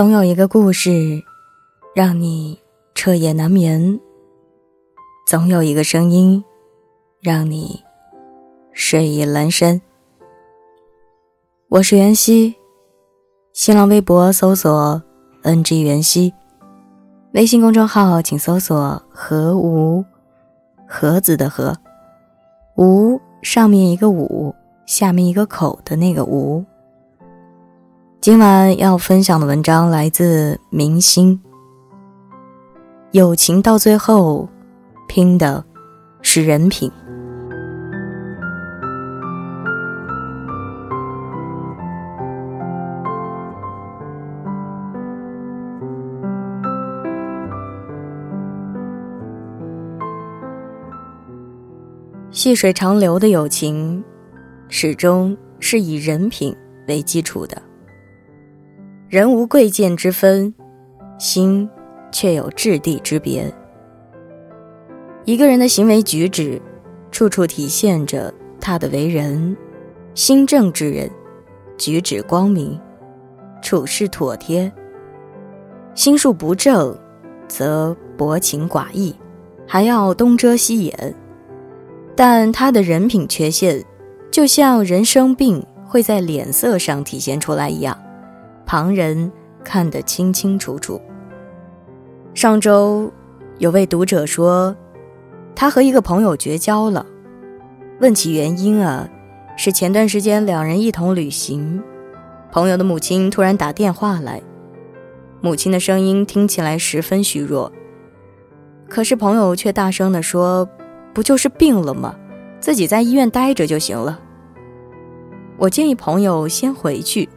总有一个故事，让你彻夜难眠；总有一个声音，让你睡意阑珊。我是袁熙，新浪微博搜索 “ng 袁熙”，微信公众号请搜索“何无盒子的盒无”，上面一个五，下面一个口的那个无。今晚要分享的文章来自明星。友情到最后，拼的是人品。细水长流的友情，始终是以人品为基础的。人无贵贱之分，心却有质地之别。一个人的行为举止，处处体现着他的为人。心正之人，举止光明，处事妥帖；心术不正，则薄情寡义，还要东遮西掩。但他的人品缺陷，就像人生病会在脸色上体现出来一样。旁人看得清清楚楚。上周有位读者说，他和一个朋友绝交了。问起原因啊，是前段时间两人一同旅行，朋友的母亲突然打电话来，母亲的声音听起来十分虚弱，可是朋友却大声地说：“不就是病了吗？自己在医院待着就行了。”我建议朋友先回去。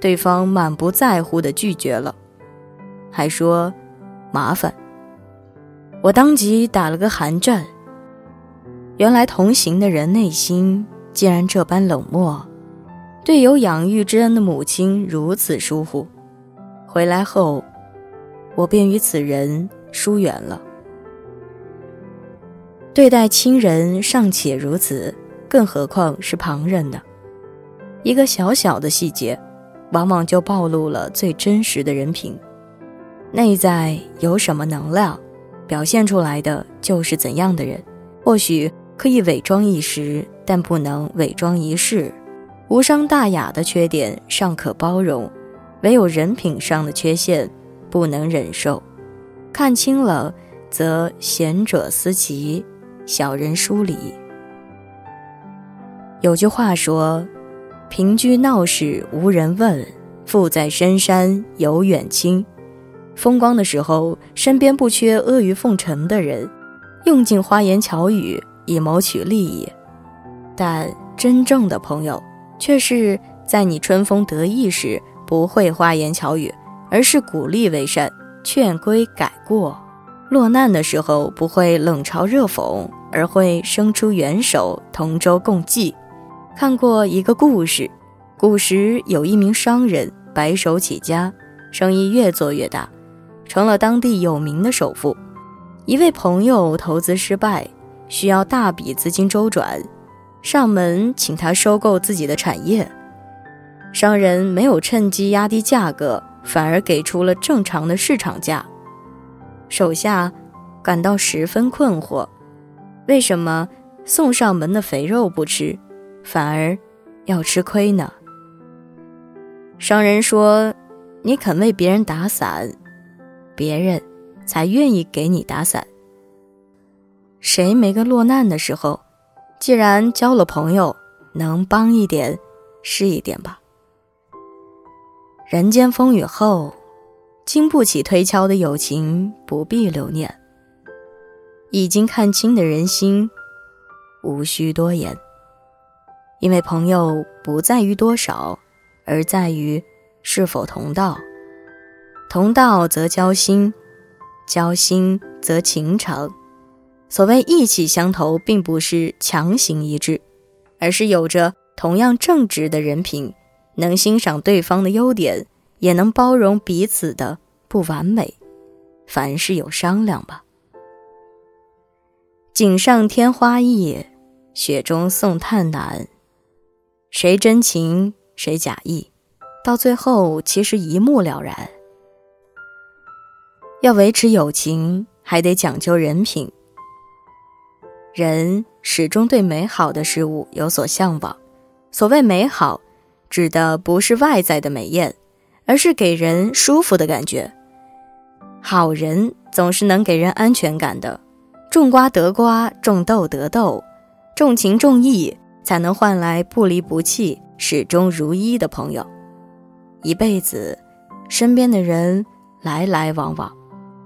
对方满不在乎的拒绝了，还说麻烦。我当即打了个寒战。原来同行的人内心竟然这般冷漠，对有养育之恩的母亲如此疏忽。回来后，我便与此人疏远了。对待亲人尚且如此，更何况是旁人呢？一个小小的细节。往往就暴露了最真实的人品，内在有什么能量，表现出来的就是怎样的人。或许可以伪装一时，但不能伪装一世。无伤大雅的缺点尚可包容，唯有人品上的缺陷不能忍受。看清了，则贤者思齐，小人疏离。有句话说。平居闹市无人问，富在深山有远亲。风光的时候，身边不缺阿谀奉承的人，用尽花言巧语以谋取利益。但真正的朋友，却是在你春风得意时不会花言巧语，而是鼓励为善，劝规改过；落难的时候不会冷嘲热讽，而会伸出援手，同舟共济。看过一个故事，古时有一名商人白手起家，生意越做越大，成了当地有名的首富。一位朋友投资失败，需要大笔资金周转，上门请他收购自己的产业。商人没有趁机压低价格，反而给出了正常的市场价。手下感到十分困惑，为什么送上门的肥肉不吃？反而要吃亏呢。商人说：“你肯为别人打伞，别人才愿意给你打伞。谁没个落难的时候？既然交了朋友，能帮一点是一点吧。人间风雨后，经不起推敲的友情不必留念。已经看清的人心，无需多言。”因为朋友不在于多少，而在于是否同道。同道则交心，交心则情长。所谓意气相投，并不是强行一致，而是有着同样正直的人品，能欣赏对方的优点，也能包容彼此的不完美。凡事有商量吧。锦上添花易，雪中送炭难。谁真情谁假意，到最后其实一目了然。要维持友情，还得讲究人品。人始终对美好的事物有所向往。所谓美好，指的不是外在的美艳，而是给人舒服的感觉。好人总是能给人安全感的。种瓜得瓜，种豆得豆，重情重义，才能换来不离不弃、始终如一的朋友。一辈子，身边的人来来往往，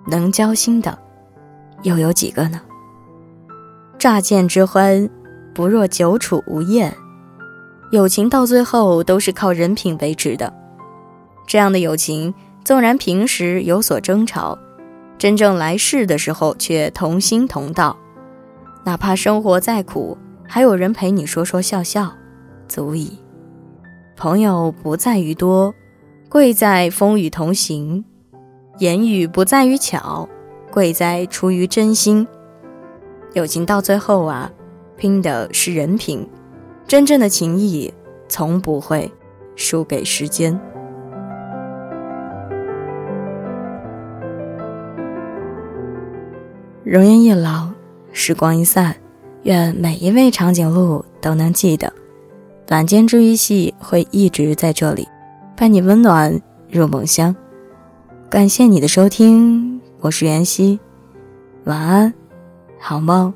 能交心的又有几个呢？乍见之欢，不若久处无厌。友情到最后都是靠人品维持的。这样的友情，纵然平时有所争吵，真正来事的时候却同心同道。哪怕生活再苦，还有人陪你说说笑笑，足矣。朋友不在于多。贵在风雨同行，言语不在于巧，贵在出于真心。友情到最后啊，拼的是人品，真正的情谊从不会输给时间。容颜一老，时光一散，愿每一位长颈鹿都能记得，晚间治愈系会一直在这里。伴你温暖入梦乡，感谢你的收听，我是袁熙，晚安，好梦，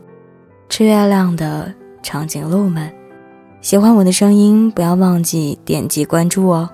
吃月亮的长颈鹿们，喜欢我的声音，不要忘记点击关注哦。